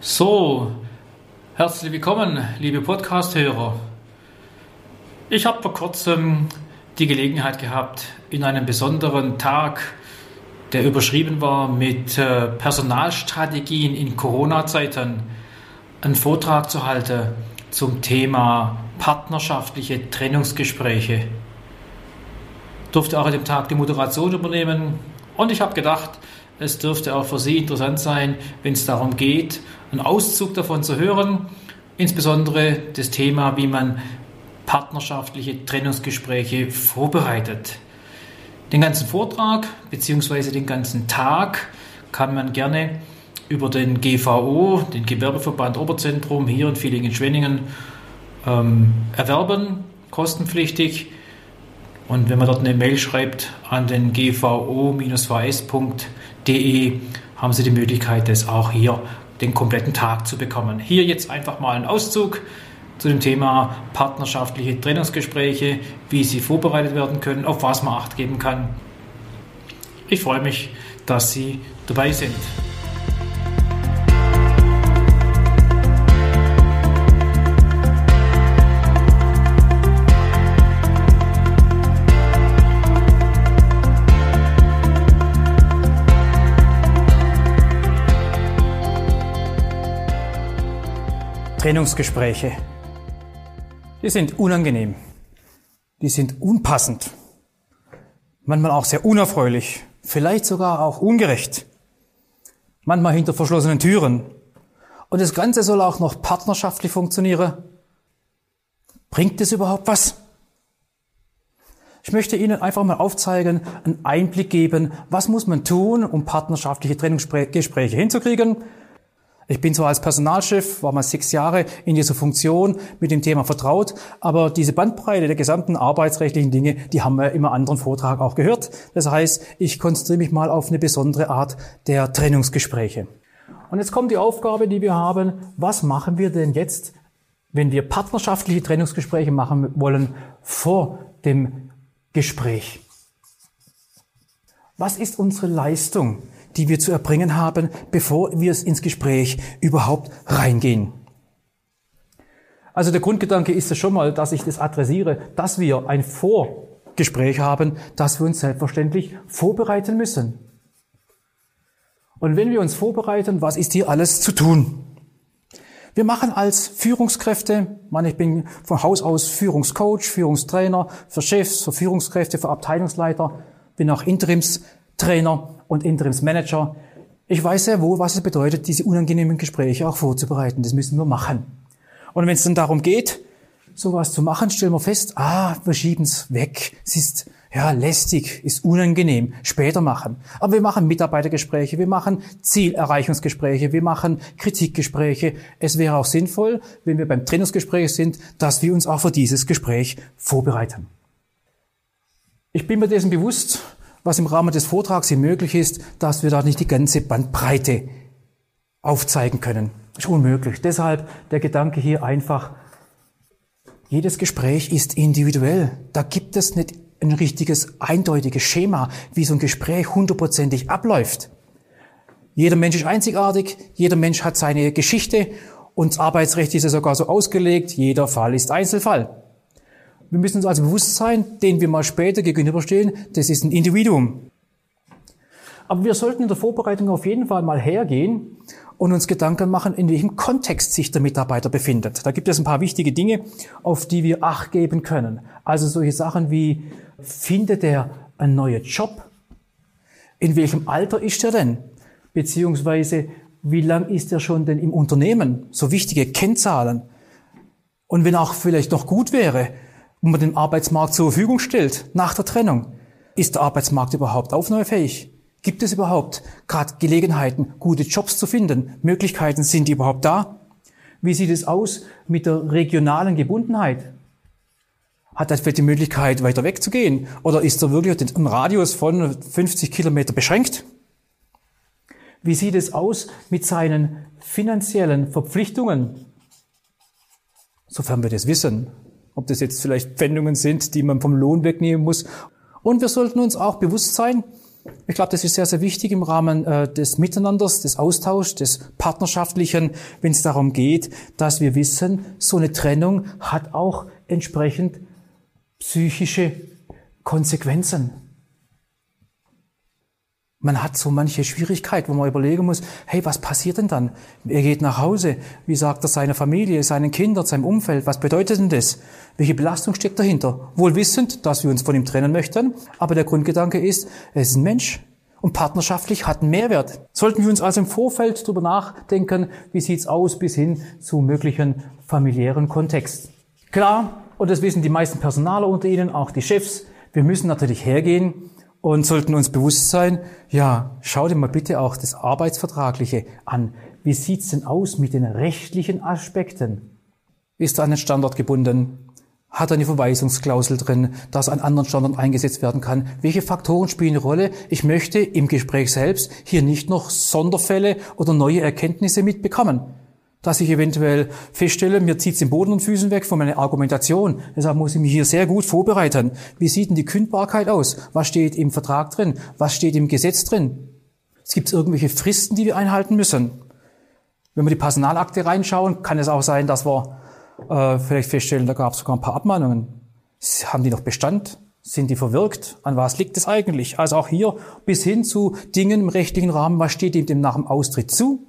So, herzlich willkommen, liebe Podcast-Hörer. Ich habe vor kurzem die Gelegenheit gehabt, in einem besonderen Tag, der überschrieben war mit äh, Personalstrategien in Corona-Zeiten, einen Vortrag zu halten zum Thema partnerschaftliche Trennungsgespräche. Ich durfte auch an dem Tag die Moderation übernehmen und ich habe gedacht, es dürfte auch für Sie interessant sein, wenn es darum geht, einen Auszug davon zu hören, insbesondere das Thema, wie man partnerschaftliche Trennungsgespräche vorbereitet. Den ganzen Vortrag bzw. den ganzen Tag kann man gerne über den GVO, den Gewerbeverband Oberzentrum hier in Villingen-Schwenningen, ähm, erwerben, kostenpflichtig. Und wenn man dort eine Mail schreibt an den gvo-vs.de, haben Sie die Möglichkeit, das auch hier den kompletten Tag zu bekommen. Hier jetzt einfach mal ein Auszug zu dem Thema partnerschaftliche Trennungsgespräche, wie sie vorbereitet werden können, auf was man acht geben kann. Ich freue mich, dass Sie dabei sind. Trennungsgespräche. Die sind unangenehm. Die sind unpassend. Manchmal auch sehr unerfreulich. Vielleicht sogar auch ungerecht. Manchmal hinter verschlossenen Türen. Und das Ganze soll auch noch partnerschaftlich funktionieren. Bringt es überhaupt was? Ich möchte Ihnen einfach mal aufzeigen, einen Einblick geben, was muss man tun, um partnerschaftliche Trennungsgespräche hinzukriegen, ich bin zwar als Personalchef, war mal sechs Jahre in dieser Funktion mit dem Thema vertraut, aber diese Bandbreite der gesamten arbeitsrechtlichen Dinge, die haben wir im anderen Vortrag auch gehört. Das heißt, ich konzentriere mich mal auf eine besondere Art der Trennungsgespräche. Und jetzt kommt die Aufgabe, die wir haben. Was machen wir denn jetzt, wenn wir partnerschaftliche Trennungsgespräche machen wollen vor dem Gespräch? Was ist unsere Leistung? Die wir zu erbringen haben, bevor wir ins Gespräch überhaupt reingehen. Also der Grundgedanke ist es schon mal, dass ich das adressiere, dass wir ein Vorgespräch haben, dass wir uns selbstverständlich vorbereiten müssen. Und wenn wir uns vorbereiten, was ist hier alles zu tun? Wir machen als Führungskräfte, man, ich bin von Haus aus Führungscoach, Führungstrainer für Chefs, für Führungskräfte, für Abteilungsleiter, bin auch Interimstrainer und Interimsmanager. Ich weiß sehr wohl, was es bedeutet, diese unangenehmen Gespräche auch vorzubereiten. Das müssen wir machen. Und wenn es dann darum geht, sowas zu machen, stellen wir fest, ah, wir schieben es weg. Es ist ja lästig, ist unangenehm. Später machen. Aber wir machen Mitarbeitergespräche, wir machen Zielerreichungsgespräche, wir machen Kritikgespräche. Es wäre auch sinnvoll, wenn wir beim Trainingsgespräch sind, dass wir uns auch für dieses Gespräch vorbereiten. Ich bin mir dessen bewusst, was im Rahmen des Vortrags hier möglich ist, dass wir da nicht die ganze Bandbreite aufzeigen können. Ist unmöglich. Deshalb der Gedanke hier einfach, jedes Gespräch ist individuell. Da gibt es nicht ein richtiges, eindeutiges Schema, wie so ein Gespräch hundertprozentig abläuft. Jeder Mensch ist einzigartig, jeder Mensch hat seine Geschichte und das Arbeitsrecht ist ja sogar so ausgelegt, jeder Fall ist Einzelfall. Wir müssen uns also bewusst sein, den wir mal später gegenüberstehen, das ist ein Individuum. Aber wir sollten in der Vorbereitung auf jeden Fall mal hergehen und uns Gedanken machen, in welchem Kontext sich der Mitarbeiter befindet. Da gibt es ein paar wichtige Dinge, auf die wir Acht geben können. Also solche Sachen wie, findet er einen neuen Job? In welchem Alter ist er denn? Beziehungsweise, wie lang ist er schon denn im Unternehmen? So wichtige Kennzahlen. Und wenn auch vielleicht noch gut wäre, wo man den Arbeitsmarkt zur Verfügung stellt nach der Trennung. Ist der Arbeitsmarkt überhaupt aufnahmefähig? Gibt es überhaupt gerade Gelegenheiten, gute Jobs zu finden? Möglichkeiten sind die überhaupt da? Wie sieht es aus mit der regionalen Gebundenheit? Hat er vielleicht die Möglichkeit, weiter wegzugehen? Oder ist er wirklich ein Radius von 50 Kilometer beschränkt? Wie sieht es aus mit seinen finanziellen Verpflichtungen? Sofern wir das wissen, ob das jetzt vielleicht Pfändungen sind, die man vom Lohn wegnehmen muss. Und wir sollten uns auch bewusst sein, Ich glaube, das ist sehr, sehr wichtig im Rahmen äh, des Miteinanders, des Austauschs, des Partnerschaftlichen, wenn es darum geht, dass wir wissen, so eine Trennung hat auch entsprechend psychische Konsequenzen. Man hat so manche Schwierigkeit, wo man überlegen muss, hey, was passiert denn dann? Er geht nach Hause. Wie sagt er seiner Familie, seinen Kindern, seinem Umfeld? Was bedeutet denn das? Welche Belastung steckt dahinter? Wohl wissend, dass wir uns von ihm trennen möchten, aber der Grundgedanke ist, er ist ein Mensch und partnerschaftlich hat einen Mehrwert. Sollten wir uns also im Vorfeld darüber nachdenken, wie sieht's aus bis hin zu möglichen familiären Kontext. Klar, und das wissen die meisten Personaler unter Ihnen, auch die Chefs, wir müssen natürlich hergehen und sollten uns bewusst sein, ja, schau dir mal bitte auch das Arbeitsvertragliche an. Wie sieht's denn aus mit den rechtlichen Aspekten? Ist er an den Standort gebunden? Hat er eine Verweisungsklausel drin, dass an anderen Standorten eingesetzt werden kann? Welche Faktoren spielen eine Rolle? Ich möchte im Gespräch selbst hier nicht noch Sonderfälle oder neue Erkenntnisse mitbekommen dass ich eventuell feststelle, mir zieht es den Boden und Füßen weg von meiner Argumentation. Deshalb muss ich mich hier sehr gut vorbereiten. Wie sieht denn die Kündbarkeit aus? Was steht im Vertrag drin? Was steht im Gesetz drin? Es gibt irgendwelche Fristen, die wir einhalten müssen. Wenn wir die Personalakte reinschauen, kann es auch sein, dass wir äh, vielleicht feststellen, da gab es sogar ein paar Abmahnungen. Haben die noch Bestand? Sind die verwirkt? An was liegt es eigentlich? Also auch hier bis hin zu Dingen im rechtlichen Rahmen, was steht ihm nach dem Austritt zu?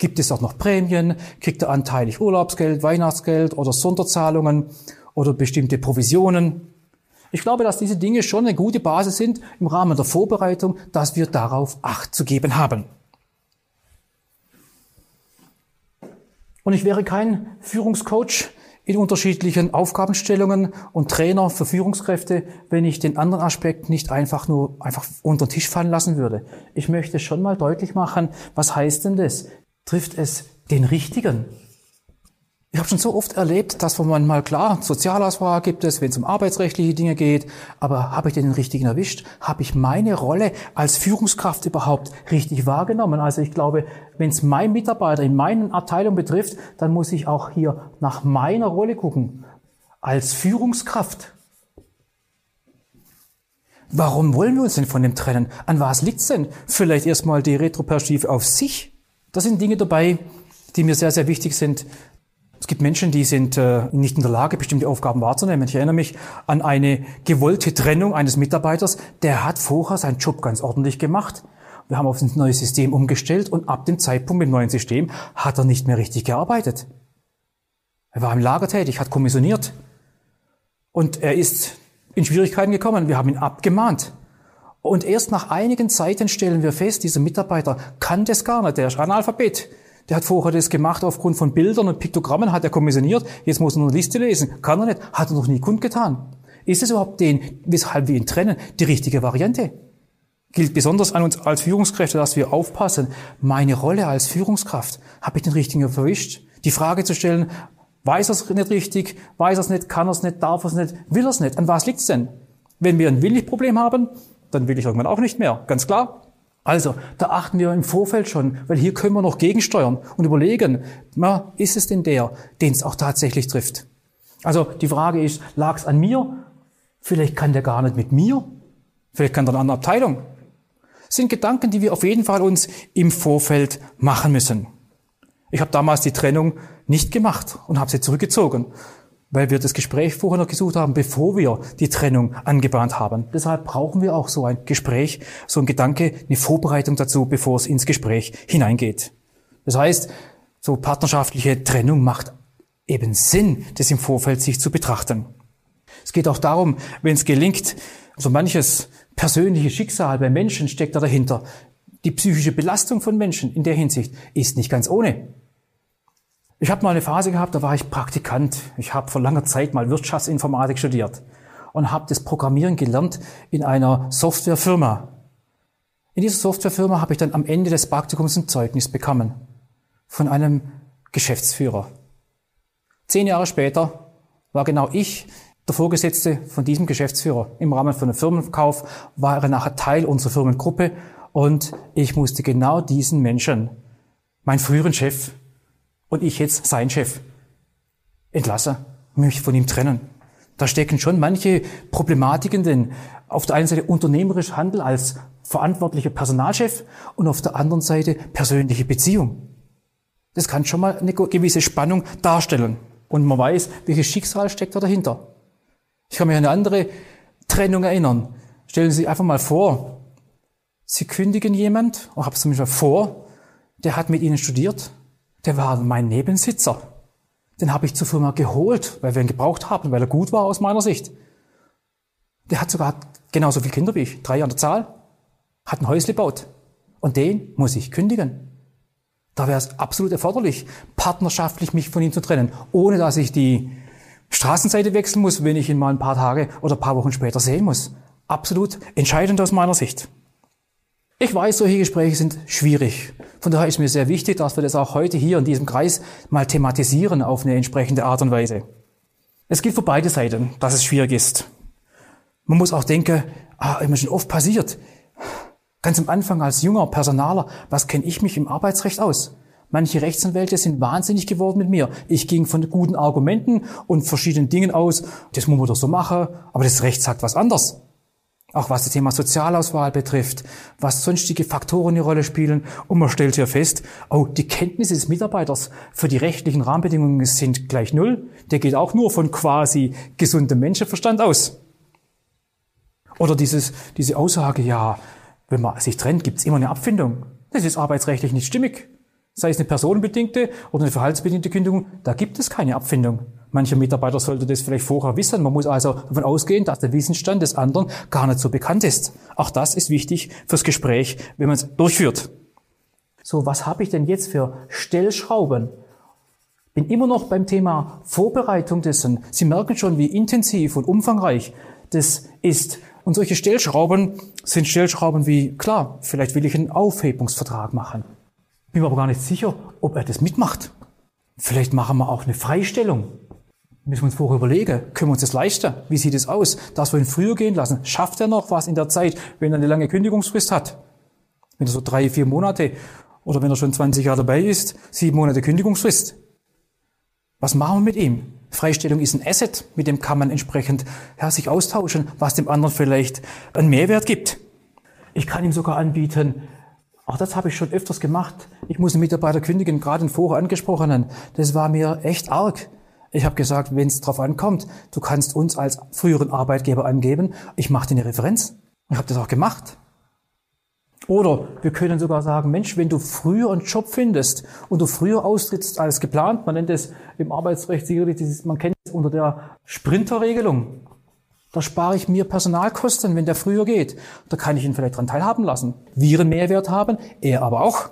Gibt es auch noch Prämien? Kriegt er anteilig Urlaubsgeld, Weihnachtsgeld oder Sonderzahlungen oder bestimmte Provisionen? Ich glaube, dass diese Dinge schon eine gute Basis sind im Rahmen der Vorbereitung, dass wir darauf Acht zu geben haben. Und ich wäre kein Führungscoach in unterschiedlichen Aufgabenstellungen und Trainer für Führungskräfte, wenn ich den anderen Aspekt nicht einfach nur einfach unter den Tisch fallen lassen würde. Ich möchte schon mal deutlich machen, was heißt denn das? Trifft es den Richtigen. Ich habe schon so oft erlebt, dass man mal klar Sozialauswahl gibt es, wenn es um arbeitsrechtliche Dinge geht, aber habe ich den richtigen erwischt? Habe ich meine Rolle als Führungskraft überhaupt richtig wahrgenommen? Also ich glaube, wenn es mein Mitarbeiter in meinen Abteilung betrifft, dann muss ich auch hier nach meiner Rolle gucken als Führungskraft. Warum wollen wir uns denn von dem trennen? An was liegt's denn? Vielleicht erstmal die Retroperspektive auf sich das sind Dinge dabei, die mir sehr, sehr wichtig sind. Es gibt Menschen, die sind äh, nicht in der Lage, bestimmte Aufgaben wahrzunehmen. Ich erinnere mich an eine gewollte Trennung eines Mitarbeiters. Der hat vorher seinen Job ganz ordentlich gemacht. Wir haben auf ein neues System umgestellt und ab dem Zeitpunkt mit dem neuen System hat er nicht mehr richtig gearbeitet. Er war im Lager tätig, hat kommissioniert und er ist in Schwierigkeiten gekommen. Wir haben ihn abgemahnt. Und erst nach einigen Zeiten stellen wir fest, dieser Mitarbeiter kann das gar nicht, der ist Analphabet. Der hat vorher das gemacht aufgrund von Bildern und Piktogrammen, hat er kommissioniert, jetzt muss er eine Liste lesen. Kann er nicht, hat er noch nie kundgetan. Ist es überhaupt den, weshalb wir ihn trennen, die richtige Variante? Gilt besonders an uns als Führungskräfte, dass wir aufpassen, meine Rolle als Führungskraft, habe ich den richtigen verwischt? Die Frage zu stellen, weiß er es nicht richtig, weiß er es nicht, kann er es nicht, darf er es nicht, will er es nicht, an was liegt es denn? Wenn wir ein Willigproblem haben, dann will ich irgendwann auch nicht mehr. Ganz klar. Also, da achten wir im Vorfeld schon, weil hier können wir noch gegensteuern und überlegen, na, ist es denn der, den es auch tatsächlich trifft? Also, die Frage ist, lag es an mir? Vielleicht kann der gar nicht mit mir. Vielleicht kann der eine andere Abteilung. Das sind Gedanken, die wir auf jeden Fall uns im Vorfeld machen müssen. Ich habe damals die Trennung nicht gemacht und habe sie zurückgezogen weil wir das Gespräch vorher noch gesucht haben, bevor wir die Trennung angebahnt haben. Deshalb brauchen wir auch so ein Gespräch, so ein Gedanke, eine Vorbereitung dazu, bevor es ins Gespräch hineingeht. Das heißt, so partnerschaftliche Trennung macht eben Sinn, das im Vorfeld sich zu betrachten. Es geht auch darum, wenn es gelingt, so manches persönliche Schicksal bei Menschen steckt da dahinter. Die psychische Belastung von Menschen in der Hinsicht ist nicht ganz ohne. Ich habe mal eine Phase gehabt, da war ich Praktikant. Ich habe vor langer Zeit mal Wirtschaftsinformatik studiert und habe das Programmieren gelernt in einer Softwarefirma. In dieser Softwarefirma habe ich dann am Ende des Praktikums ein Zeugnis bekommen von einem Geschäftsführer. Zehn Jahre später war genau ich der Vorgesetzte von diesem Geschäftsführer. Im Rahmen von einem Firmenkauf war er nachher Teil unserer Firmengruppe und ich musste genau diesen Menschen, meinen früheren Chef, und ich jetzt sein Chef entlasse, mich von ihm trennen. Da stecken schon manche Problematiken denn Auf der einen Seite unternehmerisch Handel als verantwortlicher Personalchef und auf der anderen Seite persönliche Beziehung. Das kann schon mal eine gewisse Spannung darstellen. Und man weiß, welches Schicksal steckt da dahinter. Ich kann mich an eine andere Trennung erinnern. Stellen Sie sich einfach mal vor, Sie kündigen jemand, oder habe es zumindest vor, der hat mit Ihnen studiert, der war mein Nebensitzer. Den habe ich zur Firma geholt, weil wir ihn gebraucht haben, weil er gut war aus meiner Sicht. Der hat sogar genauso viele Kinder wie ich, drei an der Zahl, hat ein Häusle gebaut. Und den muss ich kündigen. Da wäre es absolut erforderlich, partnerschaftlich mich von ihm zu trennen, ohne dass ich die Straßenseite wechseln muss, wenn ich ihn mal ein paar Tage oder ein paar Wochen später sehen muss. Absolut entscheidend aus meiner Sicht. Ich weiß, solche Gespräche sind schwierig. Von daher ist mir sehr wichtig, dass wir das auch heute hier in diesem Kreis mal thematisieren auf eine entsprechende Art und Weise. Es gilt für beide Seiten, dass es schwierig ist. Man muss auch denken, ah, immer schon oft passiert. Ganz am Anfang als junger Personaler, was kenne ich mich im Arbeitsrecht aus? Manche Rechtsanwälte sind wahnsinnig geworden mit mir. Ich ging von guten Argumenten und verschiedenen Dingen aus. Das muss man doch so machen, aber das Recht sagt was anderes. Auch was das Thema Sozialauswahl betrifft, was sonstige Faktoren eine Rolle spielen. Und man stellt hier fest, oh, die Kenntnisse des Mitarbeiters für die rechtlichen Rahmenbedingungen sind gleich null. Der geht auch nur von quasi gesundem Menschenverstand aus. Oder dieses, diese Aussage, ja, wenn man sich trennt, gibt es immer eine Abfindung. Das ist arbeitsrechtlich nicht stimmig. Sei es eine personenbedingte oder eine verhaltensbedingte Kündigung, da gibt es keine Abfindung. Mancher Mitarbeiter sollte das vielleicht vorher wissen. Man muss also davon ausgehen, dass der Wissensstand des anderen gar nicht so bekannt ist. Auch das ist wichtig fürs Gespräch, wenn man es durchführt. So, was habe ich denn jetzt für Stellschrauben? Bin immer noch beim Thema Vorbereitung dessen. Sie merken schon, wie intensiv und umfangreich das ist. Und solche Stellschrauben sind Stellschrauben wie, klar, vielleicht will ich einen Aufhebungsvertrag machen. Bin mir aber gar nicht sicher, ob er das mitmacht. Vielleicht machen wir auch eine Freistellung. Müssen wir uns vorher überlegen, können wir uns das leisten? Wie sieht es aus? Dass wir ihn früher gehen lassen? Schafft er noch was in der Zeit, wenn er eine lange Kündigungsfrist hat? Wenn er so drei, vier Monate oder wenn er schon 20 Jahre dabei ist, sieben Monate Kündigungsfrist. Was machen wir mit ihm? Freistellung ist ein Asset, mit dem kann man entsprechend ja, sich austauschen, was dem anderen vielleicht einen Mehrwert gibt. Ich kann ihm sogar anbieten, auch das habe ich schon öfters gemacht. Ich muss einen Mitarbeiter kündigen, gerade den vorher angesprochenen. Das war mir echt arg. Ich habe gesagt, wenn es drauf ankommt, du kannst uns als früheren Arbeitgeber angeben, ich mache dir eine Referenz. Ich habe das auch gemacht. Oder wir können sogar sagen, Mensch, wenn du früher einen Job findest und du früher austrittst als geplant, man nennt es im Arbeitsrecht sicherlich, man kennt es unter der Sprinterregelung. Da spare ich mir Personalkosten, wenn der früher geht. Da kann ich ihn vielleicht dran teilhaben lassen. Wir einen Mehrwert haben, er aber auch.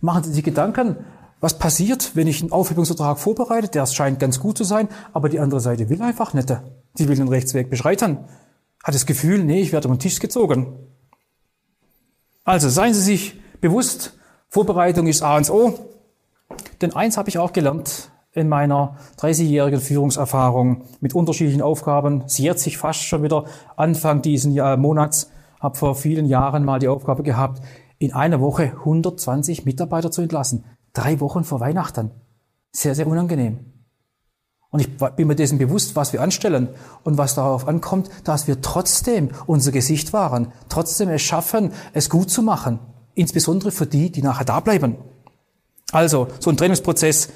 Machen Sie sich Gedanken, was passiert, wenn ich einen Aufhebungsvertrag vorbereite? Der scheint ganz gut zu sein, aber die andere Seite will einfach nicht. Sie will den Rechtsweg beschreiten. Hat das Gefühl, nee, ich werde um den Tisch gezogen. Also seien Sie sich bewusst, Vorbereitung ist A und O. Denn eins habe ich auch gelernt in meiner 30-jährigen Führungserfahrung mit unterschiedlichen Aufgaben. Sie jährt sich fast schon wieder Anfang diesen Monats. Habe vor vielen Jahren mal die Aufgabe gehabt, in einer Woche 120 Mitarbeiter zu entlassen. Drei Wochen vor Weihnachten. Sehr, sehr unangenehm. Und ich bin mir dessen bewusst, was wir anstellen und was darauf ankommt, dass wir trotzdem unser Gesicht wahren, trotzdem es schaffen, es gut zu machen. Insbesondere für die, die nachher da bleiben. Also, so ein Trainingsprozess,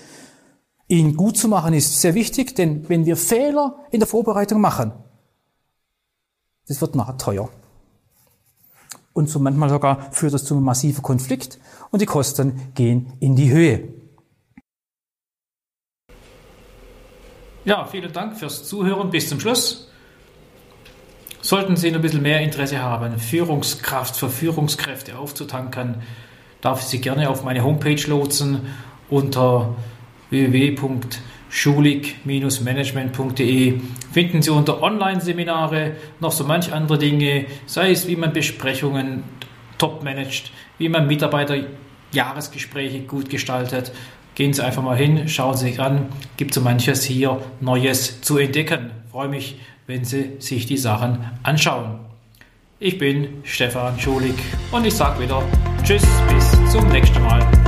ihn gut zu machen, ist sehr wichtig, denn wenn wir Fehler in der Vorbereitung machen, das wird nachher teuer. Und so manchmal sogar führt das zu einem massiven Konflikt und die Kosten gehen in die Höhe. Ja, vielen Dank fürs Zuhören bis zum Schluss. Sollten Sie ein bisschen mehr Interesse haben, Führungskraft für Führungskräfte aufzutanken, darf ich Sie gerne auf meine Homepage lotsen unter www.schulig-management.de finden Sie unter Online-Seminare noch so manch andere Dinge, sei es wie man Besprechungen top managt, wie man Mitarbeiter-Jahresgespräche gut gestaltet. Gehen Sie einfach mal hin, schauen Sie sich an, gibt so manches hier Neues zu entdecken. Freue mich, wenn Sie sich die Sachen anschauen. Ich bin Stefan Schulig und ich sage wieder Tschüss, bis zum nächsten Mal.